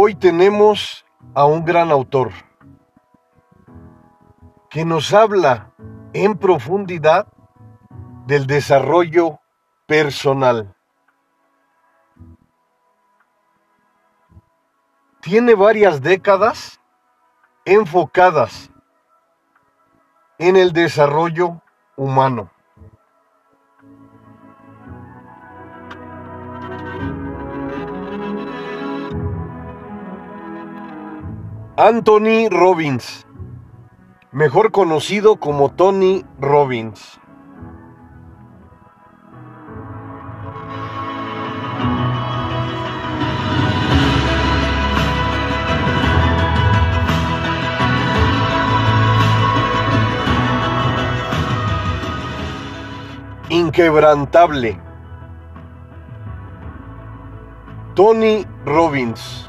Hoy tenemos a un gran autor que nos habla en profundidad del desarrollo personal. Tiene varias décadas enfocadas en el desarrollo humano. Anthony Robbins, mejor conocido como Tony Robbins. Inquebrantable. Tony Robbins.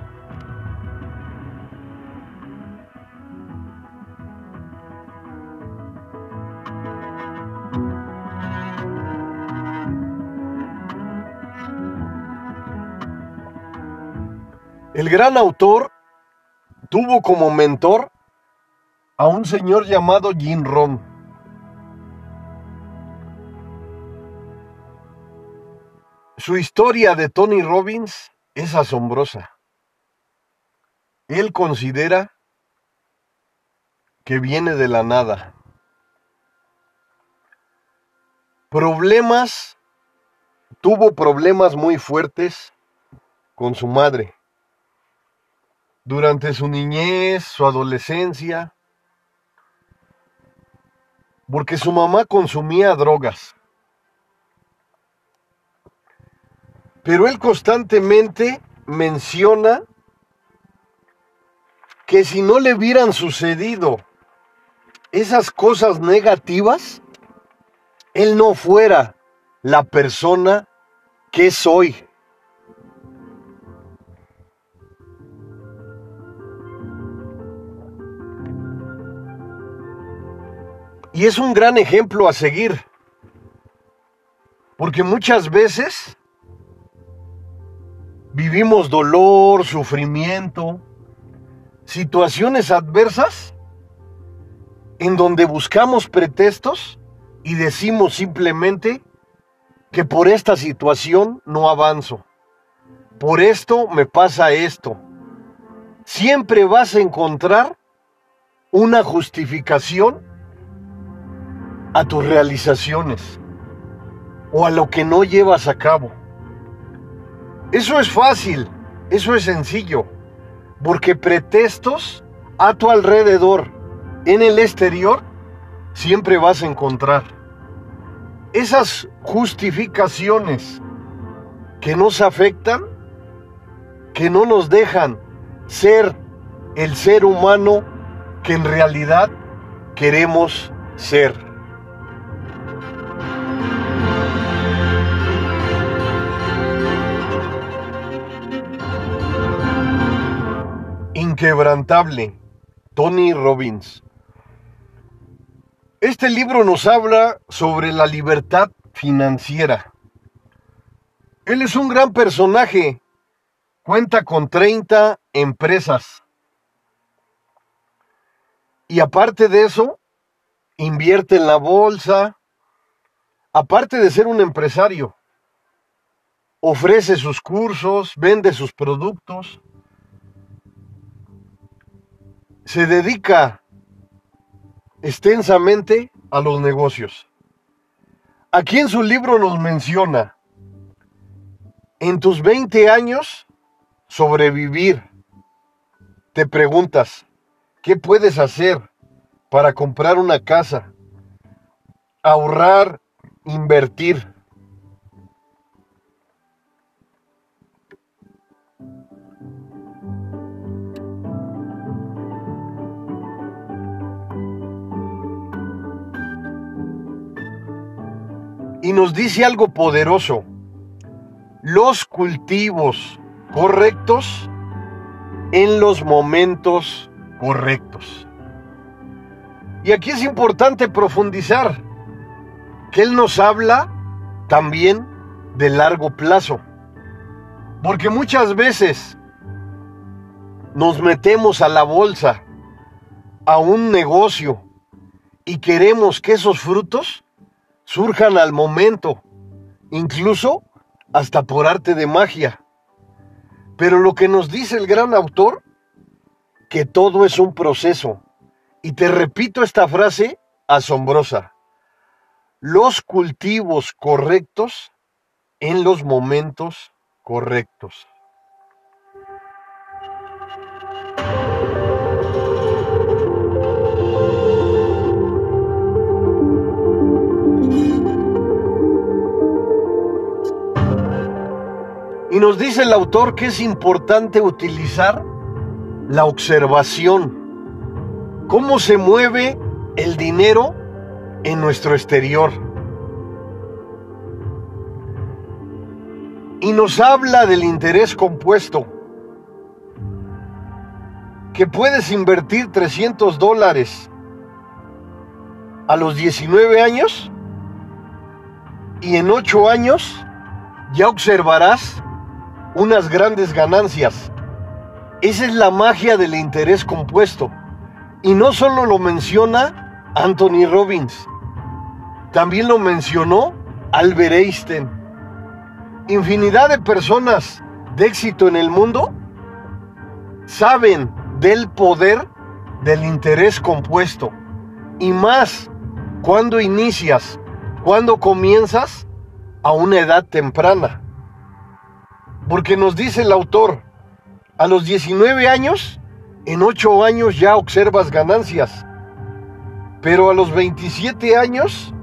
El gran autor tuvo como mentor a un señor llamado Jim Rohn. Su historia de Tony Robbins es asombrosa. Él considera que viene de la nada. Problemas, tuvo problemas muy fuertes con su madre durante su niñez, su adolescencia, porque su mamá consumía drogas. Pero él constantemente menciona que si no le hubieran sucedido esas cosas negativas, él no fuera la persona que soy. Y es un gran ejemplo a seguir. Porque muchas veces vivimos dolor, sufrimiento, situaciones adversas en donde buscamos pretextos y decimos simplemente que por esta situación no avanzo. Por esto me pasa esto. Siempre vas a encontrar una justificación a tus realizaciones o a lo que no llevas a cabo. Eso es fácil, eso es sencillo, porque pretextos a tu alrededor, en el exterior, siempre vas a encontrar. Esas justificaciones que nos afectan, que no nos dejan ser el ser humano que en realidad queremos ser. Inquebrantable, Tony Robbins. Este libro nos habla sobre la libertad financiera. Él es un gran personaje, cuenta con 30 empresas. Y aparte de eso, invierte en la bolsa, aparte de ser un empresario, ofrece sus cursos, vende sus productos se dedica extensamente a los negocios. Aquí en su libro nos menciona, en tus 20 años, sobrevivir. Te preguntas, ¿qué puedes hacer para comprar una casa? Ahorrar, invertir. Y nos dice algo poderoso. los cultivos correctos en los momentos correctos. Y aquí es importante profundizar que Él nos habla también de largo plazo. Porque muchas veces nos metemos a la bolsa, a un negocio, y queremos que esos frutos surjan al momento, incluso hasta por arte de magia. Pero lo que nos dice el gran autor, que todo es un proceso. Y te repito esta frase asombrosa. Los cultivos correctos en los momentos correctos. Y nos dice el autor que es importante utilizar la observación. ¿Cómo se mueve el dinero en nuestro exterior? Y nos habla del interés compuesto. Que puedes invertir 300 dólares a los 19 años y en 8 años ya observarás unas grandes ganancias. Esa es la magia del interés compuesto. Y no solo lo menciona Anthony Robbins, también lo mencionó Albert Einstein. Infinidad de personas de éxito en el mundo saben del poder del interés compuesto. Y más cuando inicias, cuando comienzas a una edad temprana. Porque nos dice el autor, a los 19 años, en 8 años ya observas ganancias. Pero a los 27 años,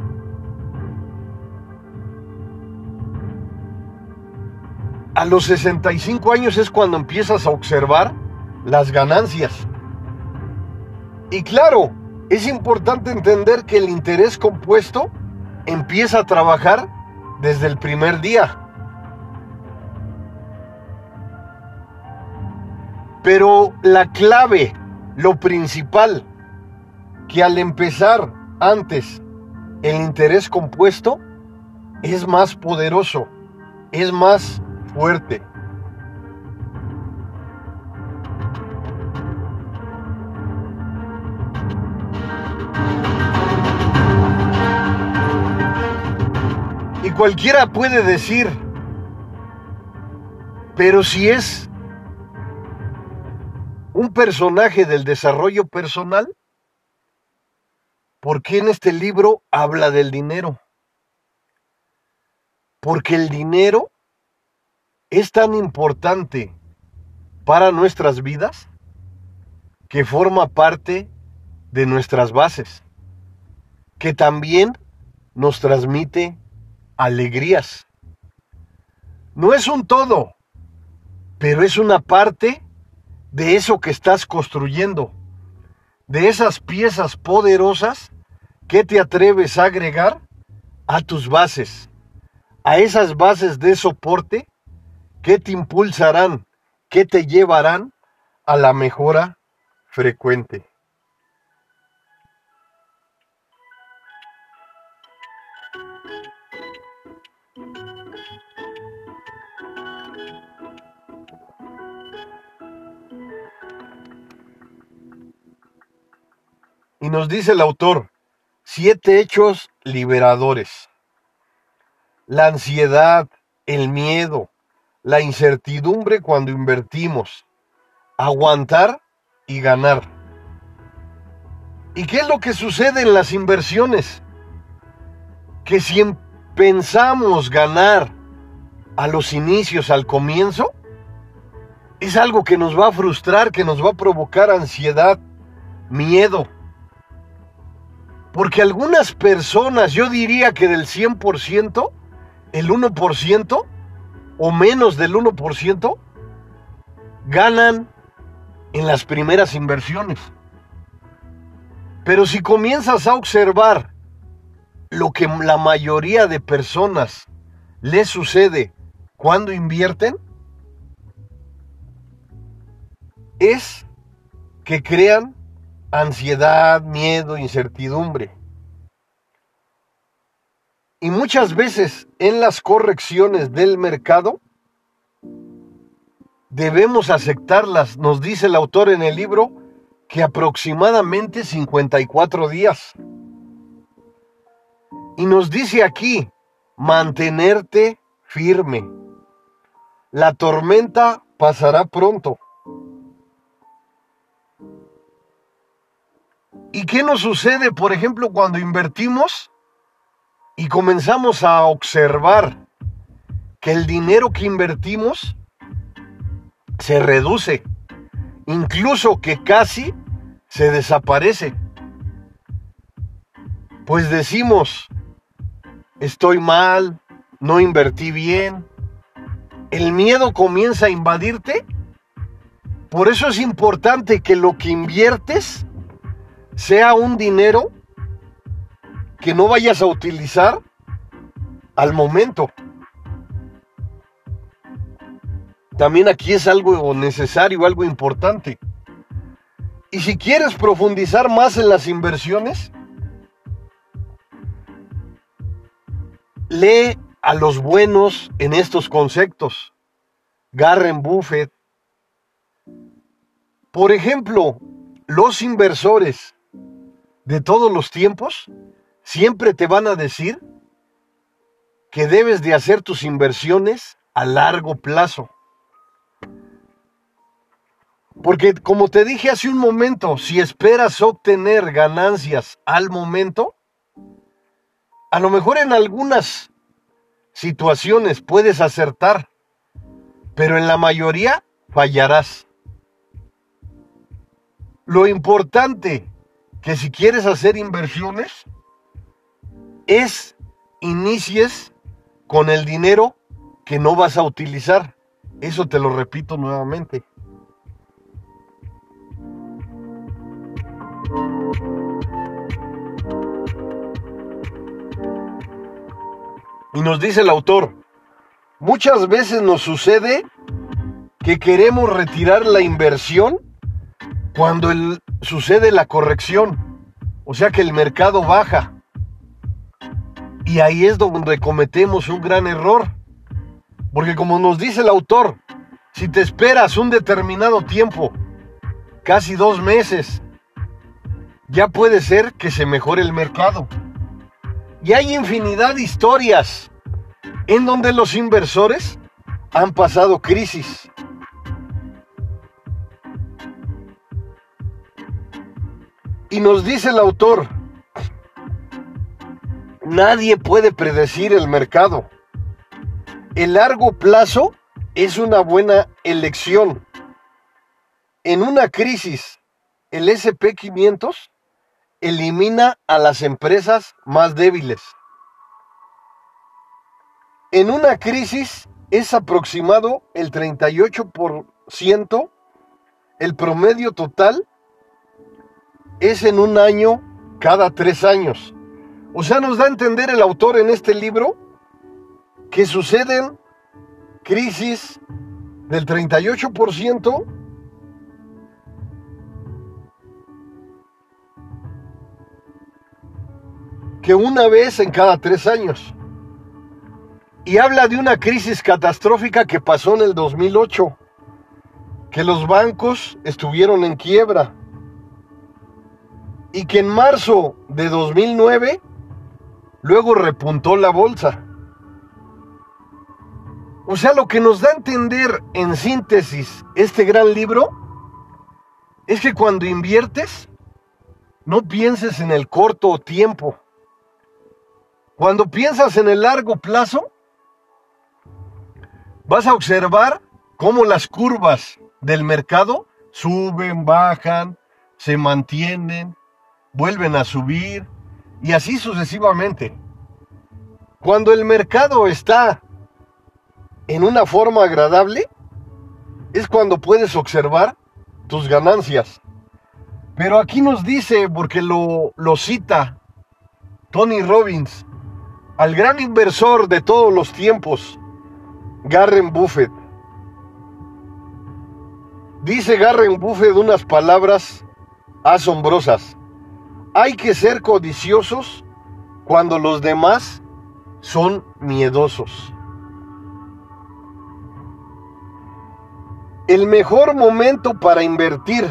a los 65 años es cuando empiezas a observar las ganancias. Y claro, es importante entender que el interés compuesto empieza a trabajar desde el primer día. Pero la clave, lo principal, que al empezar antes el interés compuesto es más poderoso, es más fuerte. Y cualquiera puede decir, pero si es un personaje del desarrollo personal? ¿Por qué en este libro habla del dinero? Porque el dinero es tan importante para nuestras vidas que forma parte de nuestras bases, que también nos transmite alegrías. No es un todo, pero es una parte de eso que estás construyendo, de esas piezas poderosas que te atreves a agregar a tus bases, a esas bases de soporte que te impulsarán, que te llevarán a la mejora frecuente. Y nos dice el autor, siete hechos liberadores. La ansiedad, el miedo, la incertidumbre cuando invertimos, aguantar y ganar. ¿Y qué es lo que sucede en las inversiones? Que si pensamos ganar a los inicios, al comienzo, es algo que nos va a frustrar, que nos va a provocar ansiedad, miedo. Porque algunas personas, yo diría que del 100%, el 1% o menos del 1% ganan en las primeras inversiones. Pero si comienzas a observar lo que la mayoría de personas les sucede cuando invierten es que crean ansiedad, miedo, incertidumbre. Y muchas veces en las correcciones del mercado debemos aceptarlas, nos dice el autor en el libro, que aproximadamente 54 días. Y nos dice aquí, mantenerte firme. La tormenta pasará pronto. ¿Y qué nos sucede, por ejemplo, cuando invertimos y comenzamos a observar que el dinero que invertimos se reduce, incluso que casi se desaparece? Pues decimos, estoy mal, no invertí bien, el miedo comienza a invadirte. Por eso es importante que lo que inviertes sea un dinero que no vayas a utilizar al momento. También aquí es algo necesario, algo importante. Y si quieres profundizar más en las inversiones, lee a los buenos en estos conceptos. Garren Buffett. Por ejemplo, los inversores de todos los tiempos siempre te van a decir que debes de hacer tus inversiones a largo plazo. Porque como te dije hace un momento, si esperas obtener ganancias al momento, a lo mejor en algunas situaciones puedes acertar, pero en la mayoría fallarás. Lo importante que si quieres hacer inversiones es inicies con el dinero que no vas a utilizar. Eso te lo repito nuevamente. Y nos dice el autor, muchas veces nos sucede que queremos retirar la inversión cuando sucede la corrección, o sea que el mercado baja. Y ahí es donde cometemos un gran error. Porque como nos dice el autor, si te esperas un determinado tiempo, casi dos meses, ya puede ser que se mejore el mercado. Y hay infinidad de historias en donde los inversores han pasado crisis. Y nos dice el autor, nadie puede predecir el mercado. El largo plazo es una buena elección. En una crisis, el SP500 elimina a las empresas más débiles. En una crisis es aproximado el 38%, el promedio total es en un año cada tres años. O sea, nos da a entender el autor en este libro que suceden crisis del 38% que una vez en cada tres años. Y habla de una crisis catastrófica que pasó en el 2008, que los bancos estuvieron en quiebra y que en marzo de 2009 luego repuntó la bolsa. O sea, lo que nos da a entender en síntesis este gran libro es que cuando inviertes, no pienses en el corto tiempo, cuando piensas en el largo plazo, vas a observar cómo las curvas del mercado suben, bajan, se mantienen, vuelven a subir y así sucesivamente. Cuando el mercado está en una forma agradable, es cuando puedes observar tus ganancias. Pero aquí nos dice, porque lo, lo cita Tony Robbins, al gran inversor de todos los tiempos, Garren Buffett. Dice Garren Buffett unas palabras asombrosas. Hay que ser codiciosos cuando los demás son miedosos. El mejor momento para invertir,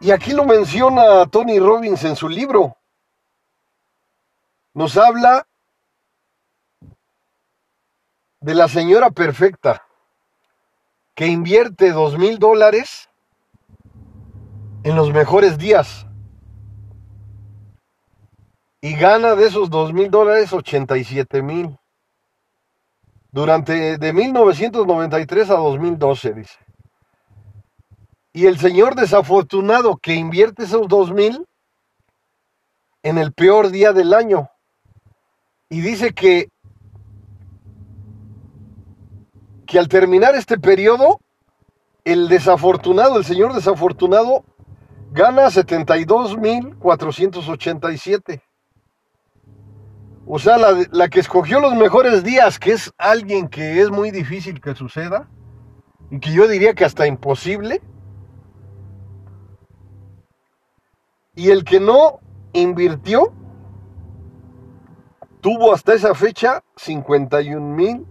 y aquí lo menciona Tony Robbins en su libro, nos habla de la señora perfecta que invierte dos mil dólares en los mejores días y gana de esos dos mil dólares 87 mil. Durante de 1993 a 2012 dice. Y el señor desafortunado que invierte esos dos mil en el peor día del año. Y dice que que al terminar este periodo, el desafortunado, el señor desafortunado, gana 72.487. O sea, la, la, que escogió los mejores días, que es alguien que es muy difícil que suceda, y que yo diría que hasta imposible, y el que no invirtió, tuvo hasta esa fecha 51 mil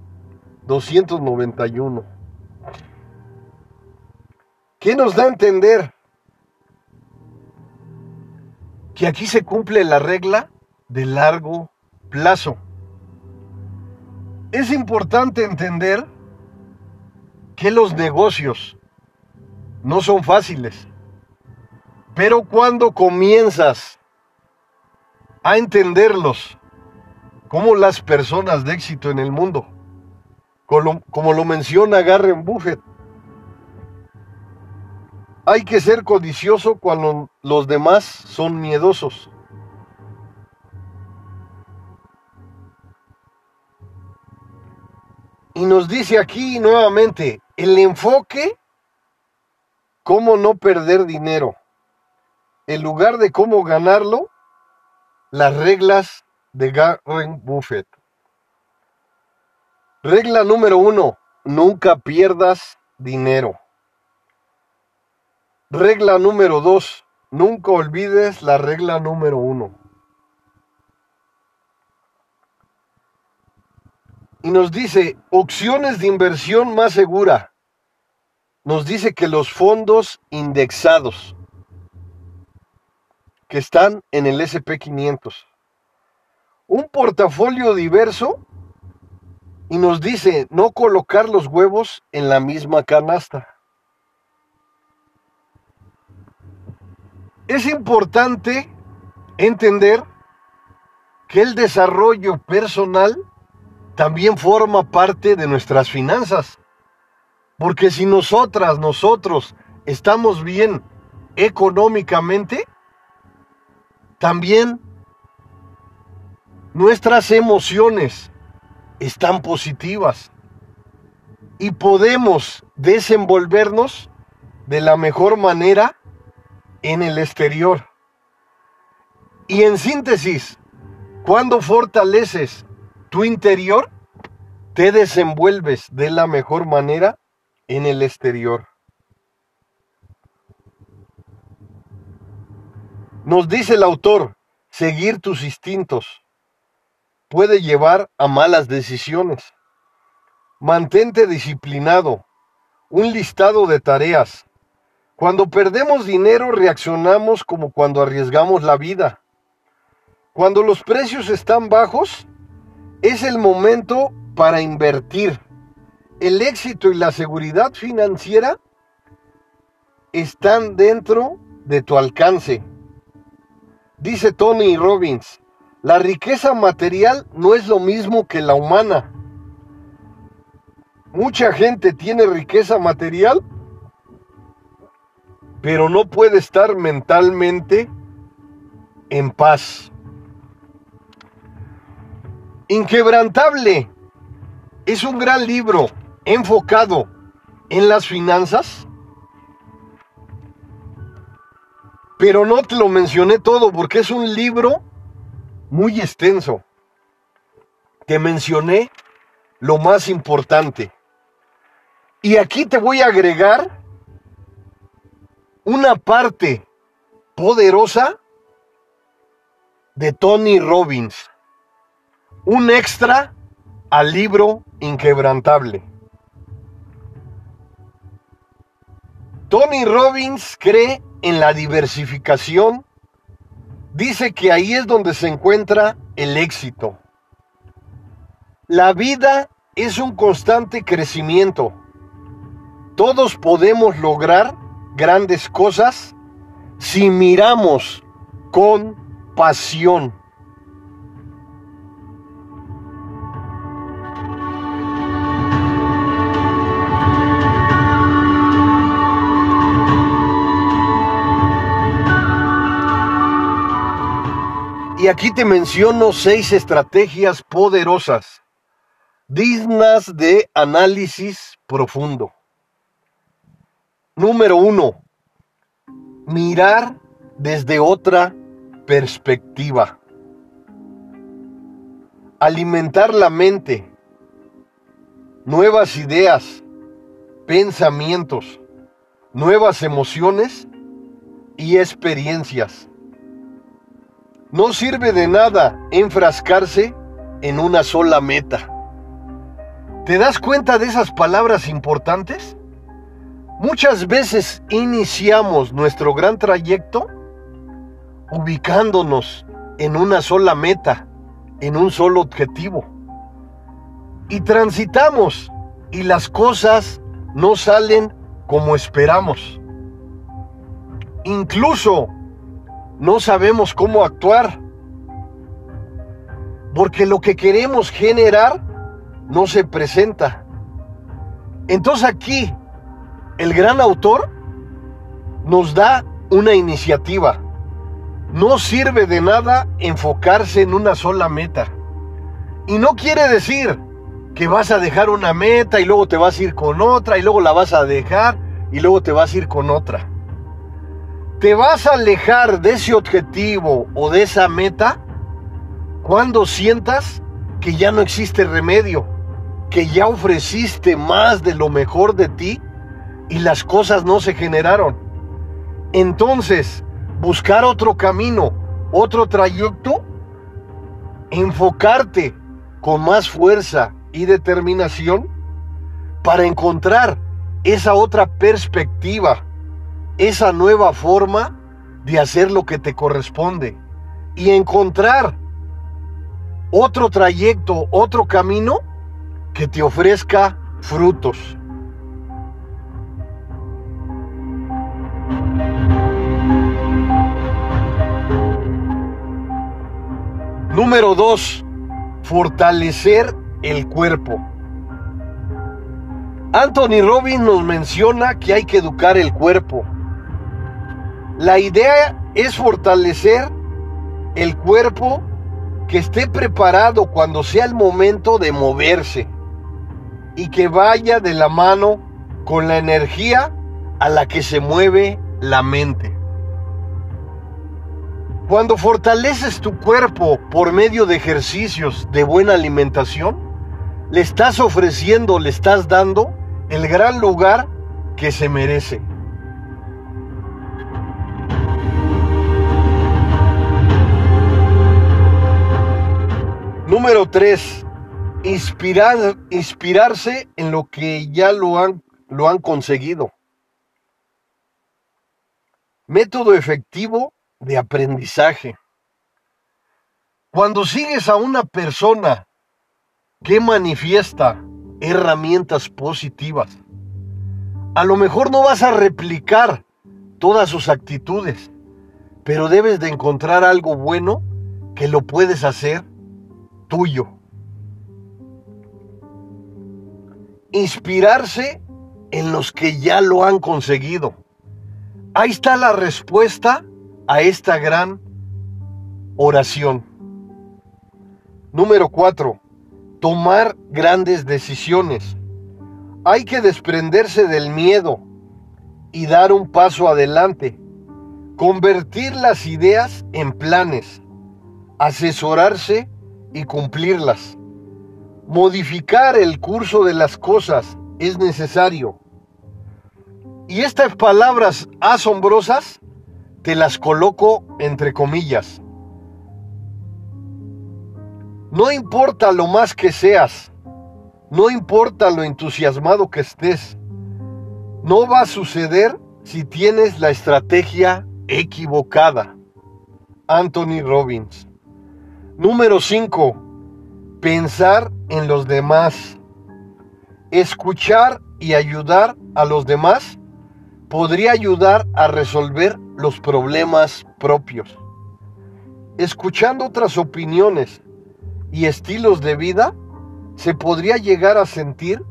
291. ¿Qué nos da a entender? Que aquí se cumple la regla de largo plazo. Es importante entender que los negocios no son fáciles, pero cuando comienzas a entenderlos como las personas de éxito en el mundo, como, lo menciona Garren Buffett. Hay que ser codicioso cuando los demás son miedosos. Y nos dice aquí nuevamente, el enfoque, cómo no perder dinero. En lugar de cómo ganarlo, las reglas de Garren Buffett. Regla número uno, nunca pierdas dinero. Regla número dos, nunca olvides la regla número uno. Y nos dice, opciones de inversión más segura. Nos dice que los fondos indexados que están en el SP500. Un portafolio diverso y nos dice no colocar los huevos en la misma canasta. Es importante entender que el desarrollo personal también forma parte de nuestras finanzas. Porque si nosotras, nosotros estamos bien económicamente, también nuestras emociones, están positivas y podemos desenvolvernos de la mejor manera en el exterior. Y en síntesis, cuando fortaleces tu interior, te desenvuelves de la mejor manera en el exterior. Nos dice el autor, seguir tus instintos puede llevar a malas decisiones. Mantente disciplinado. Un listado de tareas. Cuando perdemos dinero reaccionamos como cuando arriesgamos la vida. Cuando los precios están bajos, es el momento para invertir. El éxito y la seguridad financiera están dentro de tu alcance. Dice Tony Robbins, la riqueza material no es lo mismo que la humana. Mucha gente tiene riqueza material, pero no puede estar mentalmente en paz. Inquebrantable es un gran libro enfocado en las finanzas, pero no te lo mencioné todo porque es un libro muy extenso. Te mencioné lo más importante. Y aquí te voy a agregar una parte poderosa de Tony Robbins. Un extra al libro inquebrantable. Tony Robbins cree en la diversificación. Dice que ahí es donde se encuentra el éxito. La vida es un constante crecimiento. Todos podemos lograr grandes cosas si miramos con pasión. Y aquí te menciono seis estrategias poderosas, dignas de análisis profundo. Número uno, mirar desde otra perspectiva. Alimentar la mente, nuevas ideas, pensamientos, nuevas emociones y experiencias. No sirve de nada enfrascarse en una sola meta. ¿Te das cuenta de esas palabras importantes? Muchas veces iniciamos nuestro gran trayecto ubicándonos en una sola meta, en un solo objetivo. Y transitamos y las cosas no salen como esperamos. Incluso no sabemos cómo actuar. Porque lo que queremos generar no se presenta. Entonces aquí el gran autor nos da una iniciativa. No sirve de nada enfocarse en una sola meta. Y no quiere decir que vas a dejar una meta y luego te vas a ir con otra y luego la vas a dejar y luego te vas a ir con otra te vas a alejar de ese objetivo o de esa meta cuando sientas que ya no existe remedio, que ya ofreciste más de lo mejor de ti y las cosas no se generaron. Entonces, buscar otro camino, otro trayecto, enfocarte con más fuerza y determinación para encontrar esa otra perspectiva esa nueva forma de hacer lo que te corresponde y encontrar otro trayecto, otro camino que te ofrezca frutos. Número 2. Fortalecer el cuerpo. Anthony Robbins nos menciona que hay que educar el cuerpo. La idea es fortalecer el cuerpo que esté preparado cuando sea el momento de moverse y que vaya de la mano con la energía a la que se mueve la mente. Cuando fortaleces tu cuerpo por medio de ejercicios de buena alimentación, le estás ofreciendo, le estás dando el gran lugar que se merece. Número 3. Inspirar, inspirarse en lo que ya lo han, lo han conseguido. Método efectivo de aprendizaje. Cuando sigues a una persona que manifiesta herramientas positivas, a lo mejor no vas a replicar todas sus actitudes, pero debes de encontrar algo bueno que lo puedes hacer tuyo. Inspirarse en los que ya lo han conseguido. Ahí está la respuesta a esta gran oración. Número 4. Tomar grandes decisiones. Hay que desprenderse del miedo y dar un paso adelante. Convertir las ideas en planes. Asesorarse y cumplirlas. Modificar el curso de las cosas es necesario. Y estas palabras asombrosas te las coloco entre comillas. No importa lo más que seas, no importa lo entusiasmado que estés, no va a suceder si tienes la estrategia equivocada. Anthony Robbins. Número 5. Pensar en los demás. Escuchar y ayudar a los demás podría ayudar a resolver los problemas propios. Escuchando otras opiniones y estilos de vida, se podría llegar a sentir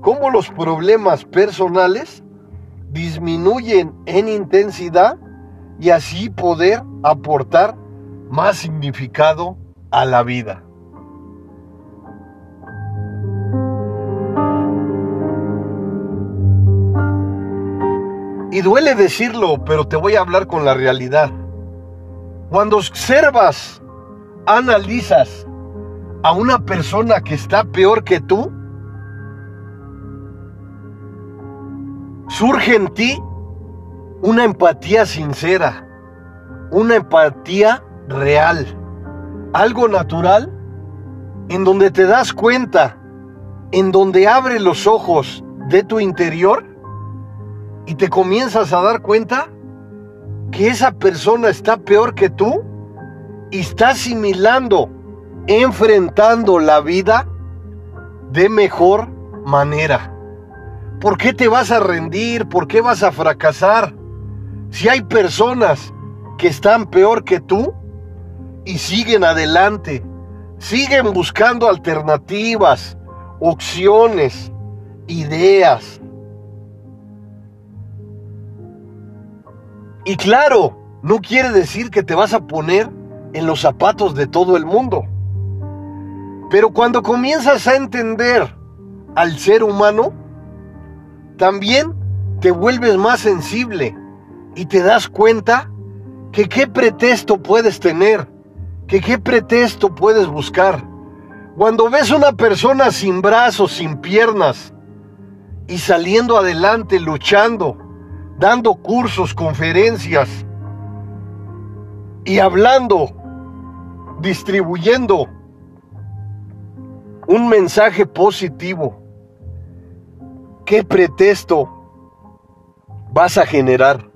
cómo los problemas personales disminuyen en intensidad y así poder aportar más significado a la vida. Y duele decirlo, pero te voy a hablar con la realidad. Cuando observas, analizas a una persona que está peor que tú, surge en ti una empatía sincera, una empatía real, algo natural en donde te das cuenta, en donde abre los ojos de tu interior y te comienzas a dar cuenta que esa persona está peor que tú y está asimilando, enfrentando la vida de mejor manera. ¿Por qué te vas a rendir? ¿Por qué vas a fracasar? Si hay personas que están peor que tú y siguen adelante, siguen buscando alternativas, opciones, ideas, Y claro, no quiere decir que te vas a poner en los zapatos de todo el mundo. Pero cuando comienzas a entender al ser humano, también te vuelves más sensible y te das cuenta que qué pretexto puedes tener, qué pretexto puedes buscar. Cuando ves una persona sin brazos, sin piernas y saliendo adelante, luchando, dando cursos, conferencias y hablando, distribuyendo un mensaje positivo. ¿Qué pretexto vas a generar?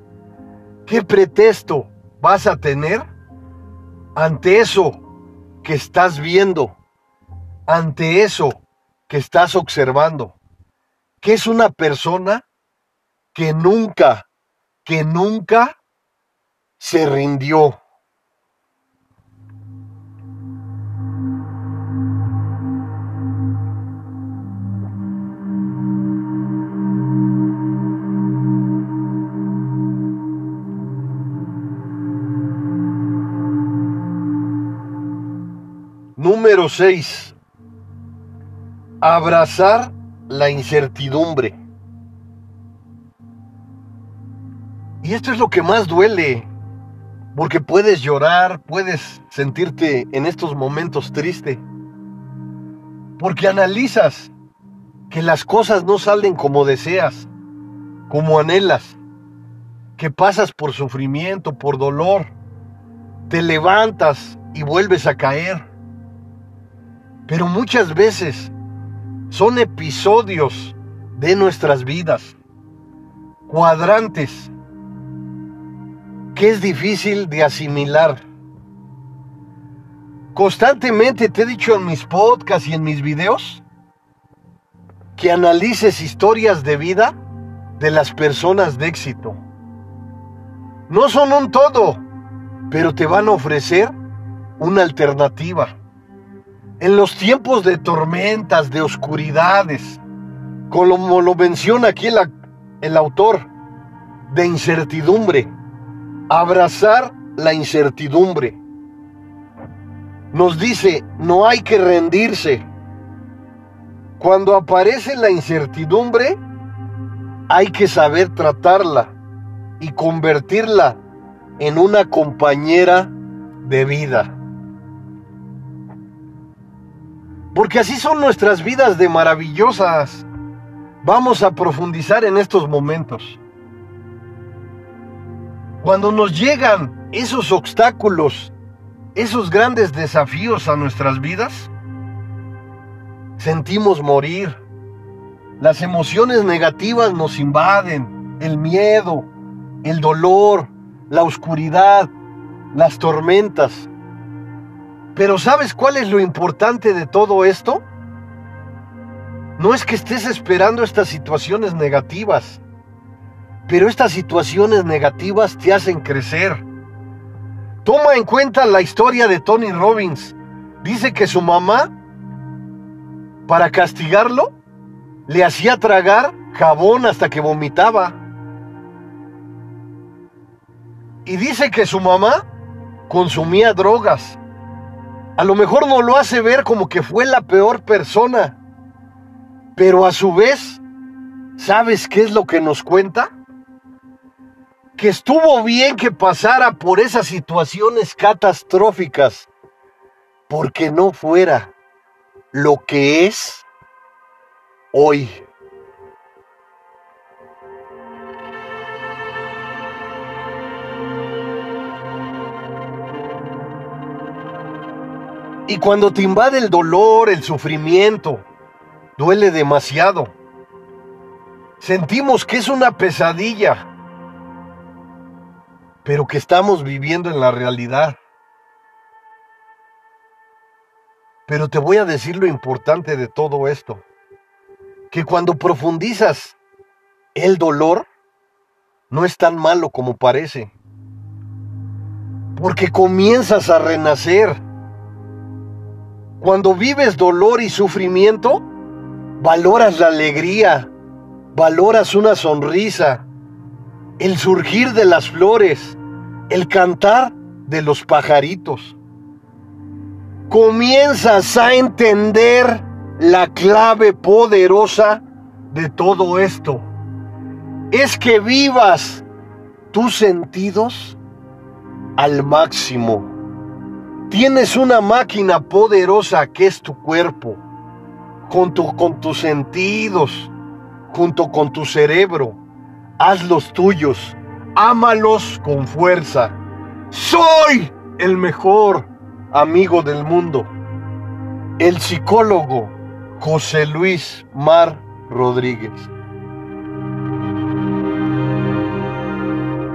¿Qué pretexto vas a tener ante eso que estás viendo? Ante eso que estás observando. ¿Qué es una persona que nunca, que nunca se rindió. Número 6. Abrazar la incertidumbre. Y esto es lo que más duele, porque puedes llorar, puedes sentirte en estos momentos triste, porque analizas que las cosas no salen como deseas, como anhelas, que pasas por sufrimiento, por dolor, te levantas y vuelves a caer. Pero muchas veces son episodios de nuestras vidas, cuadrantes que es difícil de asimilar. Constantemente te he dicho en mis podcasts y en mis videos que analices historias de vida de las personas de éxito. No son un todo, pero te van a ofrecer una alternativa. En los tiempos de tormentas, de oscuridades, como lo menciona aquí el, el autor, de incertidumbre, abrazar la incertidumbre. Nos dice, no hay que rendirse. Cuando aparece la incertidumbre, hay que saber tratarla y convertirla en una compañera de vida. Porque así son nuestras vidas de maravillosas. Vamos a profundizar en estos momentos. Cuando nos llegan esos obstáculos, esos grandes desafíos a nuestras vidas, sentimos morir. Las emociones negativas nos invaden, el miedo, el dolor, la oscuridad, las tormentas. Pero ¿sabes cuál es lo importante de todo esto? No es que estés esperando estas situaciones negativas, pero estas situaciones negativas te hacen crecer. Toma en cuenta la historia de Tony Robbins. Dice que su mamá, para castigarlo, le hacía tragar jabón hasta que vomitaba. Y dice que su mamá consumía drogas. A lo mejor no lo hace ver como que fue la peor persona, pero a su vez, ¿sabes qué es lo que nos cuenta? Que estuvo bien que pasara por esas situaciones catastróficas, porque no fuera lo que es hoy. Y cuando te invade el dolor, el sufrimiento, duele demasiado. Sentimos que es una pesadilla, pero que estamos viviendo en la realidad. Pero te voy a decir lo importante de todo esto, que cuando profundizas el dolor, no es tan malo como parece, porque comienzas a renacer cuando vives dolor y sufrimiento, valoras la alegría, valoras una sonrisa, el surgir de las flores, el cantar de los pajaritos. Comienzas a entender la clave poderosa de todo esto. Es que vivas tus sentidos al máximo. Tienes una máquina poderosa que es tu cuerpo, junto con tus sentidos, junto con tu cerebro. Haz los tuyos, ámalos con fuerza. Soy el mejor amigo del mundo. El psicólogo José Luis Mar Rodríguez.